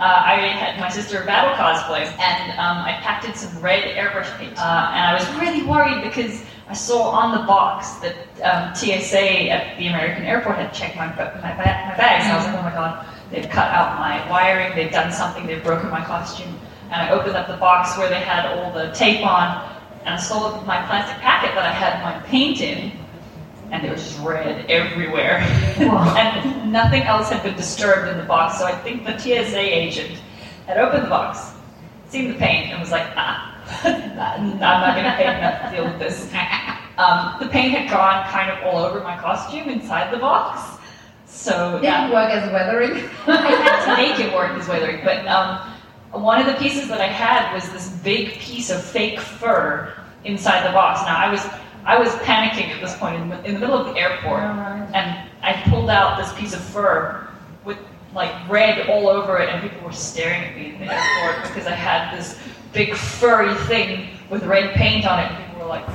uh, I had my sister battle cosplay, and um, I packed in some red airbrush paint. Uh, and I was really worried because I saw on the box that um, TSA at the American airport had checked my, my, my bags. And I was like, oh my god, they've cut out my wiring, they've done something, they've broken my costume. And I opened up the box where they had all the tape on, and I saw my plastic packet that I had my paint in, and there was just red everywhere. *laughs* and nothing else had been disturbed in the box, so I think the TSA agent had opened the box, seen the paint, and was like, ah, *laughs* I'm not going to pay enough to deal with this. *laughs* Um, the paint had gone kind of all over my costume inside the box. So Didn't that, work as weathering. *laughs* I had to make it work as weathering, but um, one of the pieces that I had was this big piece of fake fur inside the box. Now I was I was panicking at this point in, in the middle of the airport, and I pulled out this piece of fur with like red all over it, and people were staring at me in the airport because I had this big furry thing with red paint on it, and people were like,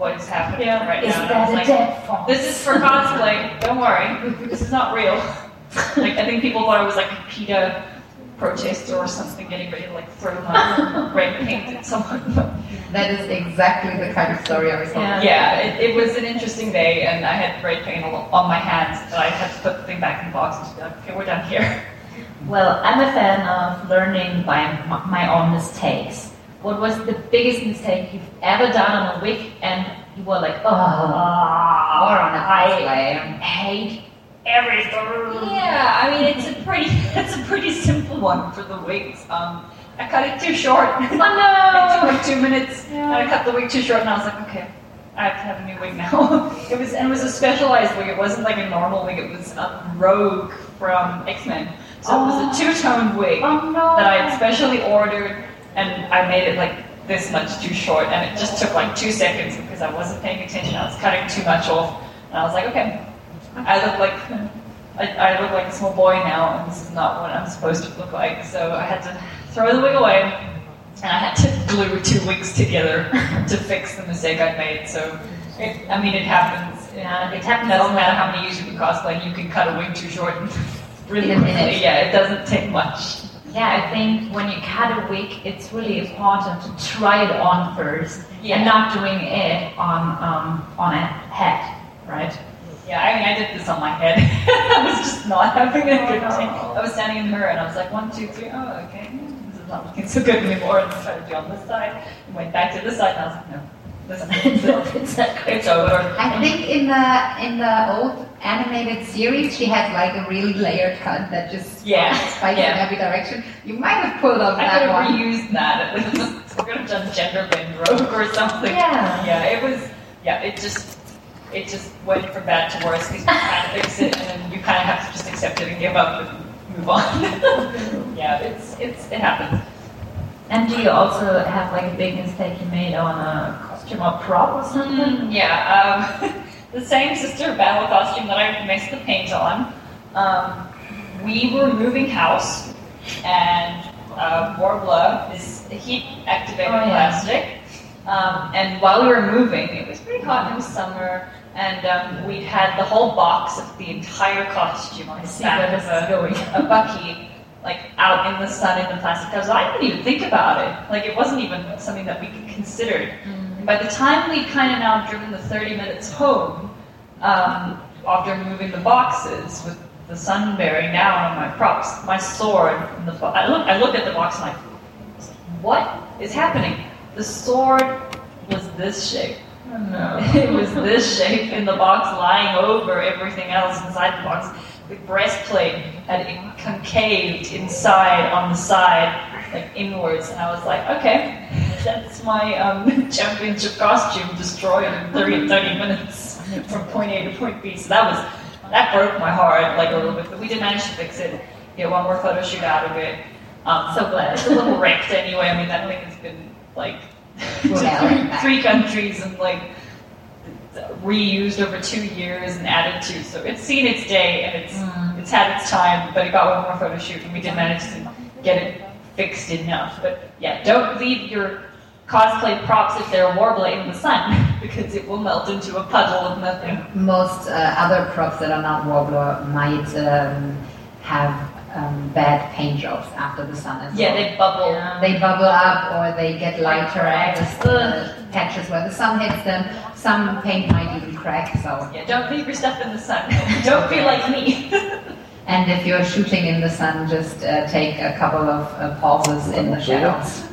"What is happening yeah. right Is now?" And I that was a like, dead fox? this is for cosplay. Don't worry. This is not real. *laughs* Like I think people thought I was like a PETA protester or something, getting ready to like throw my *laughs* red paint at someone. that is exactly the kind of story I was hoping. Yeah. yeah, it, it was an interesting day, and I had red paint on my hands, but I had to put the thing back in the box and just be like, okay, we're done here. Well, I'm a fan of learning by my own mistakes. What was the biggest mistake you've ever done on a wig and you were like, oh, Or on a I hate everything. Yeah, I mean it's a pretty *laughs* it's a pretty simple one for the wigs. Um, I cut it too short. *laughs* Oh It took like two minutes, and I cut the wig too short, and I was like, okay, I have to have a new wig now. *laughs* it was, and it was a specialized wig. It wasn't like a normal wig. It was a Rogue from X Men. So it was a two-tone wig Oh no! that I had specially ordered, and I made it like this much too short, and it just took like two seconds because I wasn't paying attention. I was cutting too much off, and I was like, okay, I look like I, I look like a small boy now, and this is not what I'm supposed to look like. So I had to throw the wig away, and I had to glue two wigs together *laughs* to fix the mistake I made. So, it, I mean, it happens. Yeah, it It happens. doesn't matter how many years you cosplay, you can cut a wig too short really quickly. Yeah, it doesn't take much. Yeah, I think when you cut a wig, it's really important to try it on first Yeah. and not doing it on um, on a head, right? Yeah, I mean, I did this on my head. *laughs* I was just not having a good time. I was standing in the mirror and I was like, one, two, three, oh, okay, this is not looking so good anymore. And I tried to do on this side, and went back to this side, and I was like, no, this is *laughs* it's over. I think in the in the old animated series, she had like a really layered cut that just Yeah, spiked in every direction. You might have pulled off I that could have one. reused that. At least. I could have done gender bend rogue or something. Yeah. Yeah, it was. Yeah, it just. It just went from bad to worse because you kind of fix it and then you kind of have to just accept it and give up and move on. *laughs* yeah, it's it's it happens. And do you also have like a big mistake you made on a costume or prop or something? Mm, yeah, um, *laughs* the same sister battle costume that I messed the paint on. Um, we were moving house, and uh, Worbla is a heat activated Oh, yeah. plastic. Um, and while we were moving, it was pretty hot. It was summer, and um, we had the whole box of the entire costume on I the back of a, a bakkie, like out in the sun in the plastic tubs. I didn't even think about it. Like it wasn't even something that we considered. And by the time we'd kind of now driven the 30 minutes home, um, after moving the boxes with the sun bearing down on my props, my sword, and the, I, look, I looked at the box and i like, what is happening? The sword was this shape. Oh, no. *laughs* it was this shape in the box lying over everything else inside the box. The breastplate had concaved inside on the side, like inwards, and I was like, okay, that's my um, *laughs* championship costume destroyed in 30, 30 minutes from point A to point B. So that was that broke my heart like a little bit, but we did manage to fix it. Get one more photo shoot out of it. Um, So glad. It's a little wrecked anyway. I mean, that thing has been like three, three countries and like reused over two years and added to. So it's seen its day and it's it's had its time, but it got one more photo shoot and we did manage to get it fixed enough. But yeah, don't leave your cosplay props if they're Worbla in the sun *laughs* because it will melt into a puddle of nothing. Most uh, other props that are not Worbla might um, have um, bad paint jobs after the sun as Yeah, well. they bubble. Yeah. They bubble up or they get lighter at the uh, patches where the sun hits them. Some paint might even crack. So, Yeah, don't leave your stuff in the sun. *laughs* don't be like me. and if you're shooting in the sun, just uh, take a couple of uh, pauses in the shadows.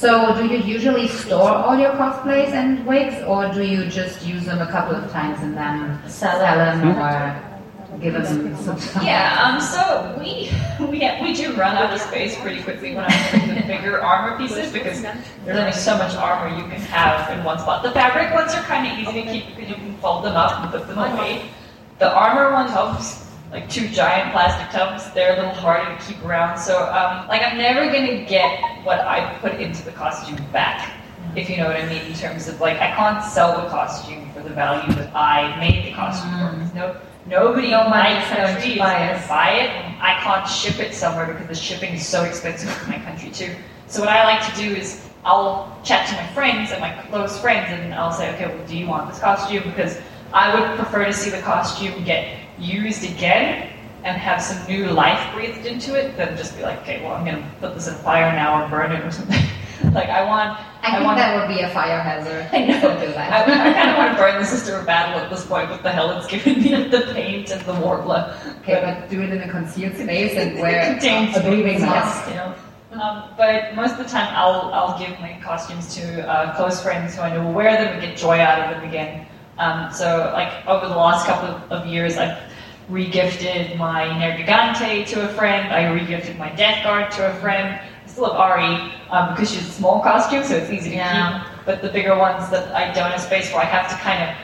So, do you usually store all your cosplays and wigs, or do you just use them a couple of times and then Sell them. or give them some time? Yeah, um, so we *laughs* we we do run out of space pretty quickly when I'm doing the bigger armor pieces because there's only so much armor you can have in one spot. The fabric ones are kind of easy to keep because you can fold them up and put them away. The armor one tubs, like two giant plastic tubs, they're a little harder to keep around. So um, like I'm never gonna get what I put into the costume back. If you know what I mean, in terms of like, I can't sell the costume for the value that I made the costume for. No, nobody on my is going to country is buy gonna it. buy it. I can't ship it somewhere because the shipping is so expensive in my country too. So what I like to do is I'll chat to my friends and my close friends and I'll say, okay, well, do you want this costume? Because I would prefer to see the costume get used again and have some new life breathed into it than just be like, okay, well, I'm gonna put this in fire now or burn it or *laughs* something. like I want, I think want that would be a fire hazard. *laughs* I know. Don't do I, that. I kind of want to burn the Sister of Battle at this point with the hell it's given me the paint and the Worbla. Okay, but do it in a concealed space and *laughs* wear a breathing mask. you know. Um, but most of the time, I'll I'll give my costumes to uh, close friends who I know will wear them and get joy out of them again. Um, so, like over the last couple of, of years, I've regifted my Nergigante to a friend. I regifted my Death Guard to a friend. I still have Ahri um, because she's a small costume, so it's easy to Yeah. keep. But the bigger ones that I don't have space for, I have to kind of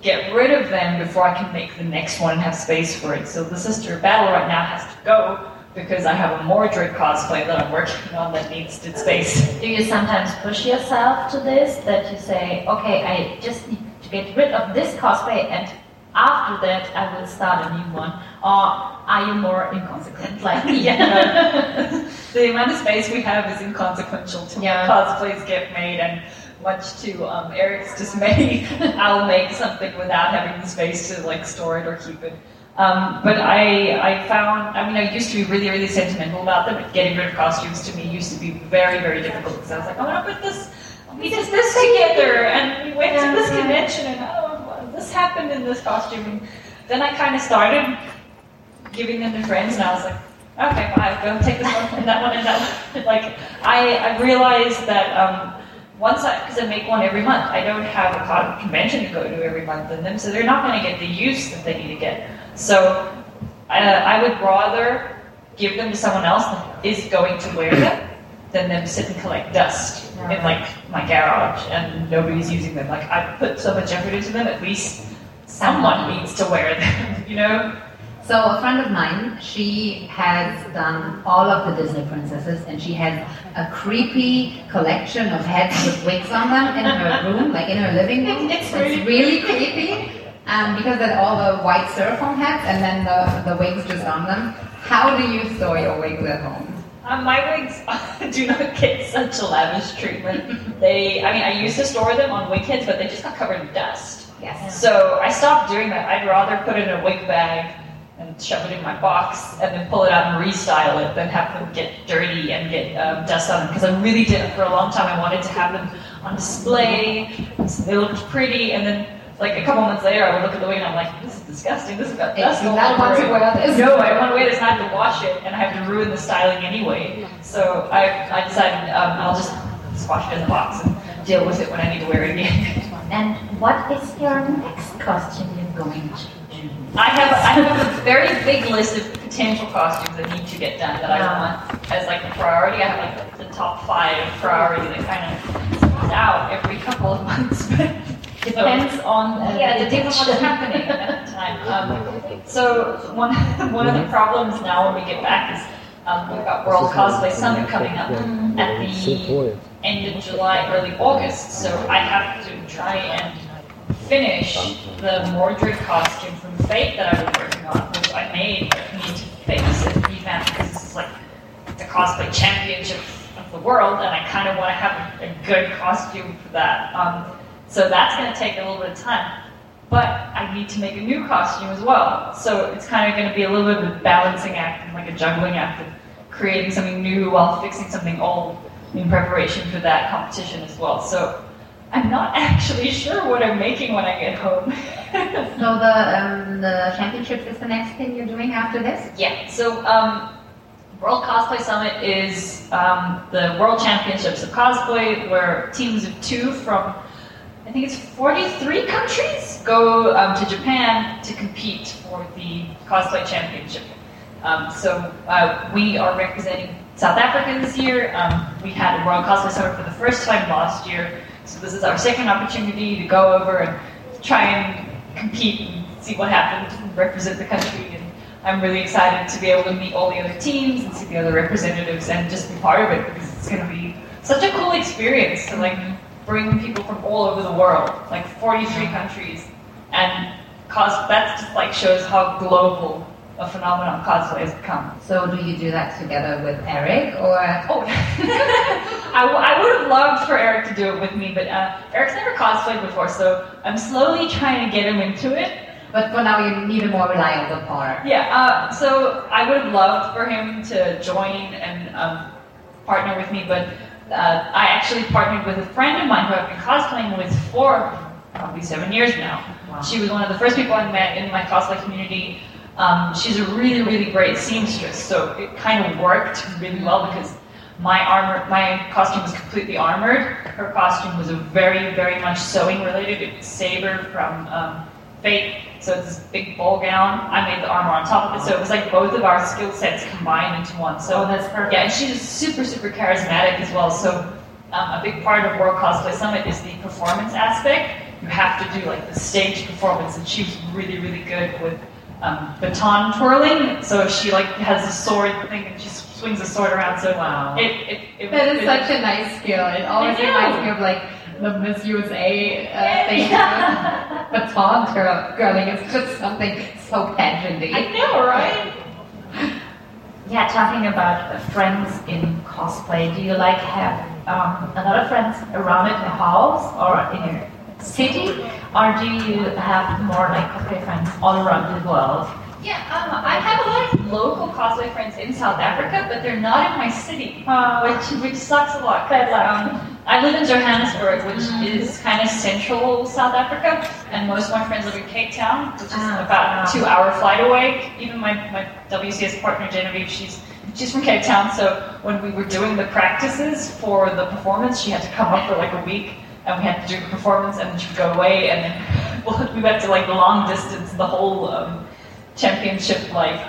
get rid of them before I can make the next one and have space for it. So the Sister of Battle right now has to go because I have a Mordred cosplay that I'm working on that needs its space. Do you sometimes push yourself to this that you say, okay, I just need to get rid of this cosplay and after that I will start a new one? Or are you more inconsequent like me? *laughs* yeah. *laughs* the amount of space we have is inconsequential to Yeah. cosplays get made and much to um, Eric's dismay, *laughs* I'll make something without having the space to like store it or keep it. Um, but I, I found, I mean, I used to be really, really sentimental about them. But getting rid of costumes to me used to be very, very difficult because I was like, I want to put this, we did this together, and we went Yeah, to this yeah. convention, and oh, this happened in this costume. And then I kind of started giving them to friends, and I was like, okay, fine, go take this one and that one and that one. *laughs* like, I, I realized that um, once I, because I make one every month, I don't have a con- convention to go to every month in them, so they're not going to get the use that they need to get. So uh, I would rather give them to someone else that is going to wear them than them sit and collect dust in like my garage and nobody's using them. Like I put so much effort into them, at least someone needs to wear them, *laughs* you know? So a friend of mine, she has done all of the Disney princesses, and she has a creepy collection of heads *laughs* with wigs on them in her room, like in her living room. *laughs* It's really really creepy, um, because they're all the white styrofoam heads, and then the, the wigs just on them. How do you store your wigs at home? Um, my wigs *laughs* do not get such a lavish treatment. They, I mean, I used to store them on wig heads, but they just got covered in dust. Yes. So I stopped doing that. I'd rather put it in a wig bag and shove it in my box and then pull it out and restyle it than have them get dirty and get um, dust on them. Because I really did, for a long time, I wanted to have them on display. So they looked pretty. And then, like, a couple months later, I would look at the wig and I'm like, this is disgusting. This has got dust all not over want to it." wear this. No, I don't want to wear this. and I have to wash it and I have to ruin the styling anyway. So I, I decided um, I'll just squash it in the box and deal with it when I need to wear it again. *laughs* And what is your next costume you're going to do? I have I have a very big list of potential costumes that need to get done that I want as like a priority. I have like the top five priority that kind of out every couple of months. *laughs* Depends on uh, yeah, the it depends on what's happening at the time. *laughs* Um, so one *laughs* one of the problems now when we get back is um, we've got World Cosplay Summit coming up at the end of July, early August. So I have to try and finish the Mordred costume from Fate that I was working on, which I made but need to fix and revamp because this is like the cosplay championship of the world, and I kind of want to have a, a good costume for that. Um, so that's going to take a little bit of time. But I need to make a new costume as well. So it's kind of going to be a little bit of a balancing act and like a juggling act of creating something new while fixing something old in preparation for that competition as well. So I'm not *laughs* actually sure what I'm making when I get home. *laughs* So the um, the championships is the next thing you're doing after this? Yeah, so um, World Cosplay Summit is um, the World Championships of Cosplay, where teams of two from, I think it's 43 countries, go um, to Japan to compete for the Cosplay Championship. Um, so uh, we are representing South Africa this year. Um, we had a World Cosplay Summit for the first time last year, so this is our second opportunity to go over and try and compete and see what happens and represent the country. And I'm really excited to be able to meet all the other teams and see the other representatives and just be part of it because it's going to be such a cool experience to like bring people from all over the world, like 43 countries, and cos. That just like shows how global a phenomenon cosplay has become. So do you do that together with Eric or? Oh, *laughs* I, w- I would have loved for Eric to do it with me, but uh, Eric's never cosplayed before, so I'm slowly trying to get him into it. But for now, you need a more reliable partner. Yeah, uh, so I would have loved for him to join and um, partner with me, but uh, I actually partnered with a friend of mine who I've been cosplaying with for probably seven years now. Wow. She was one of the first people I met in my cosplay community. Um, she's a really, really great seamstress, so it kind of worked really well because my armor, my costume was completely armored. Her costume was a very, very much sewing related. It was Saber from um, Fate, so it's this big ball gown. I made the armor on top of it, so it was like both of our skill sets combined into one. So Oh, that's perfect. Yeah, and she's super, super charismatic as well. So um, a big part of World Cosplay Summit is the performance aspect. You have to do like the stage performance, and she was really, really good with um, baton twirling. So she like has a sword thing and she swings a sword around. So Wow. it, it, it That is it- such a nice skill. It always reminds me of like the Miss USA uh, thing. *laughs* Yeah. Baton twirl- twirling is just something so pageanty. I know, right? Yeah, talking about uh, friends in cosplay, do you like have um, a lot of friends around in the house or in your city, or do you have more like cosplay friends all around the world? Yeah, um, I have a lot of local cosplay friends in South Africa, but they're not in my city, which which sucks a lot. 'cause, um, I live in Johannesburg, which is kind of central South Africa, and most of my friends live in Cape Town, which is Ah, about a two-hour flight away. Even my, my WCS partner Genevieve, she's she's from Cape Town, so when we were doing the practices for the performance, she had to come up for like a week, and we had to do the performance, and then she'd go away, and then well, *laughs* we went to like the long distance, the whole. Um, championship like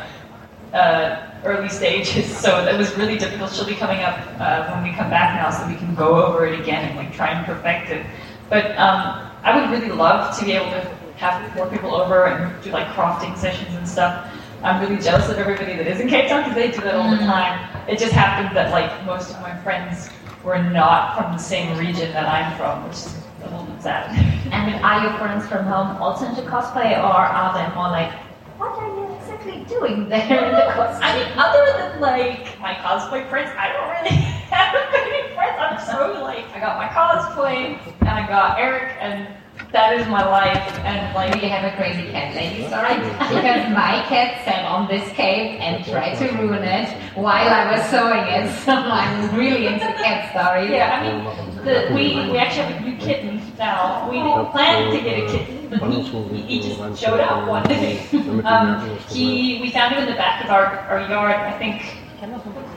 uh, early stages, so that was really difficult. She'll be coming up uh, when we come back now, so we can go over it again and like try and perfect it. But um, I would really love to be able to have more people over and do like crafting sessions and stuff. I'm really jealous of everybody that is in Cape Town because they do that all the time. It just happened that like most of my friends were not from the same region that I'm from, which is a little bit sad. And are your friends from home also into cosplay, or are they more like, what are you exactly doing there in the cosplay? I mean, other than like my cosplay friends, I don't really *laughs* have many friends. I'm so like, I got my cosplay, and I got Eric, and that is my life. And like We like, have a crazy cat lady story because my cat sat on this cake and tried to ruin it while I was sewing it. So I'm really into cat stories. yeah, I mean, the, we we actually have a new kitten now. We didn't plan to get a kitten, but he, he, he just showed up one day. *laughs* Um, he we found him in the back of our, our yard. I think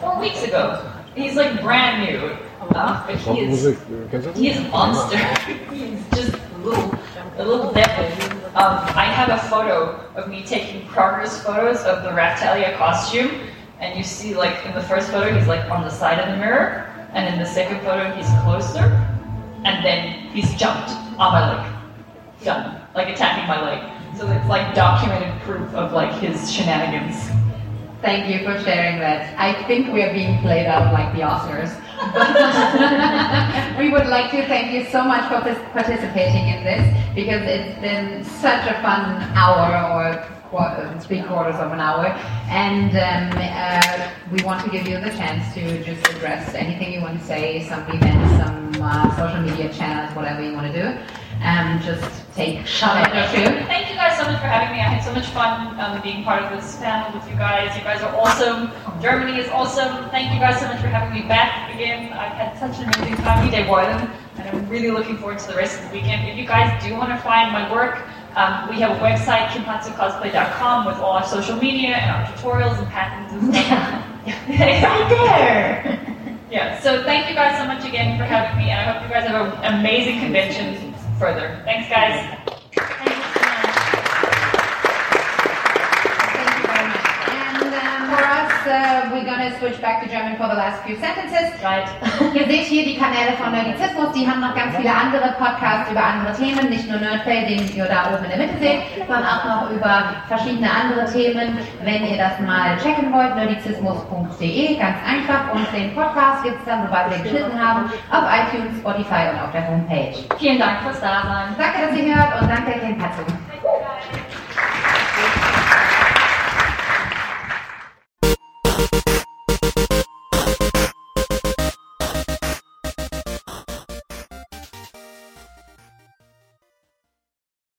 four weeks ago. He's like brand new, uh, but he is He is a monster. *laughs* He's just a little, a little devil. Um, I have a photo of me taking progress photos of the Raphtalia costume, and you see, like, in the first photo, he's like on the side of the mirror, and in the second photo, he's closer, and then he's jumped on my leg, done, like attacking my leg. So it's like documented proof of like his shenanigans. Thank you for sharing that. I think we are being played out like the Oscars. *laughs* we would like to thank you so much for participating in this because it's been such a fun hour or three quarters of an hour. And um, uh, we want to give you the chance to just address anything you want to say, some events, some uh, social media channels, whatever you want to do. Um, just take shot at two. Thank you guys so much for having me. I had so much fun um, being part of this panel with you guys. You guys are awesome. Germany is awesome. Thank you guys so much for having me back again. I've had such an amazing time with Boylan, and I'm really looking forward to the rest of the weekend. If you guys do want to find my work, um, we have a website, kinpatsucosplay.com, with all our social media and our tutorials and patterns and stuff. *laughs* right there. *laughs* yeah, so thank you guys so much again for having me, and I hope you guys have an amazing convention further. Thanks, guys. Uh, we're gonna switch back to German for the last few sentences. Right. *laughs* Ihr seht hier die Kanäle von Nerdizismus, die haben noch ganz viele andere Podcasts über andere Themen, nicht nur Nerdplay, den ihr da oben in der Mitte seht, sondern auch noch über verschiedene andere Themen. Wenn ihr das mal checken wollt, nerdizismus.de, ganz einfach. Und den Podcast gibt es dann, sobald wir geschnitten haben, auf iTunes, Spotify und auf der Homepage. Vielen Dank fürs Dasein. Danke, dass ihr hört und danke, Ken Patzu.